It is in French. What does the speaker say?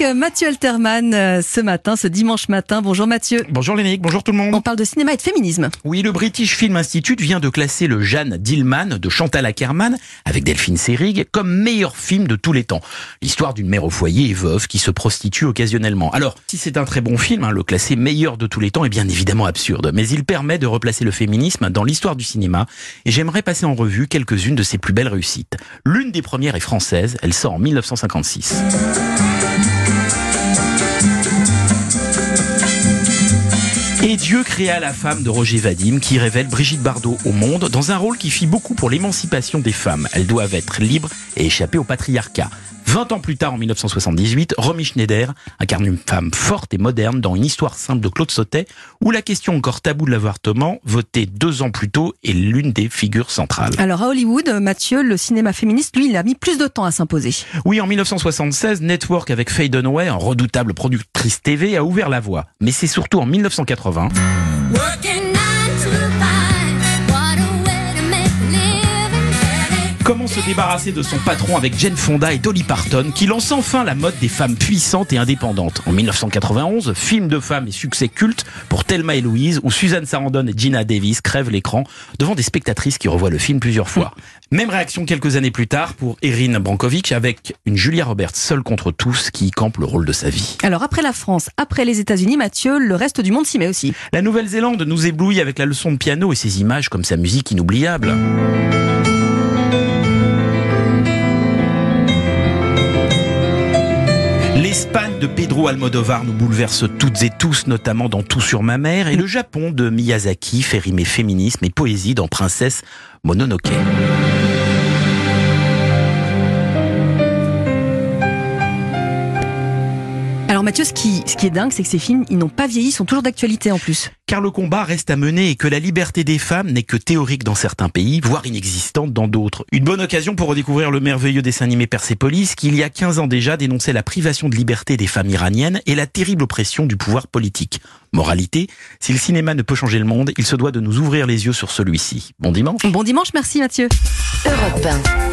avec Mathieu Alterman euh, ce matin, ce dimanche matin. Bonjour Mathieu. Bonjour Lénique, bonjour tout le monde. On parle de cinéma et de féminisme. Oui, le British Film Institute vient de classer le Jeanne Dillman de Chantal Ackerman avec Delphine Seyrig comme meilleur film de tous les temps. L'histoire d'une mère au foyer et veuve qui se prostitue occasionnellement. Alors, si c'est un très bon film, hein, le classer meilleur de tous les temps est bien évidemment absurde, mais il permet de replacer le féminisme dans l'histoire du cinéma et j'aimerais passer en revue quelques-unes de ses plus belles réussites. L'une des premières est française, elle sort en 1956. Et Dieu créa la femme de Roger Vadim qui révèle Brigitte Bardot au monde dans un rôle qui fit beaucoup pour l'émancipation des femmes. Elles doivent être libres et échapper au patriarcat. 20 ans plus tard, en 1978, Romy Schneider incarne une femme forte et moderne dans une histoire simple de Claude Sautet, où la question encore taboue de l'avortement, votée deux ans plus tôt, est l'une des figures centrales. Alors à Hollywood, Mathieu, le cinéma féministe, lui, il a mis plus de temps à s'imposer. Oui, en 1976, Network avec Faye Dunaway, en redoutable productrice TV, a ouvert la voie. Mais c'est surtout en 1980... Comment se débarrasser de son patron avec Jane Fonda et Dolly Parton qui lance enfin la mode des femmes puissantes et indépendantes. En 1991, film de femmes et succès culte pour Thelma et Louise où Suzanne Sarandon et Gina Davis crèvent l'écran devant des spectatrices qui revoient le film plusieurs fois. Même réaction quelques années plus tard pour Erin Brankovic avec une Julia Roberts seule contre tous qui campe le rôle de sa vie. Alors après la France, après les États-Unis, Mathieu, le reste du monde s'y met aussi. La Nouvelle-Zélande nous éblouit avec la leçon de piano et ses images comme sa musique inoubliable. L'Espagne de Pedro Almodovar nous bouleverse toutes et tous, notamment dans Tout sur ma mère, et le Japon de Miyazaki fait rimer féminisme et poésie dans Princesse Mononoke. Alors Mathieu, ce qui, ce qui est dingue, c'est que ces films, ils n'ont pas vieilli, sont toujours d'actualité en plus. Car le combat reste à mener et que la liberté des femmes n'est que théorique dans certains pays, voire inexistante dans d'autres. Une bonne occasion pour redécouvrir le merveilleux dessin animé Persepolis qui, il y a 15 ans déjà, dénonçait la privation de liberté des femmes iraniennes et la terrible oppression du pouvoir politique. Moralité, si le cinéma ne peut changer le monde, il se doit de nous ouvrir les yeux sur celui-ci. Bon dimanche. Bon dimanche, merci Mathieu. Europe 1.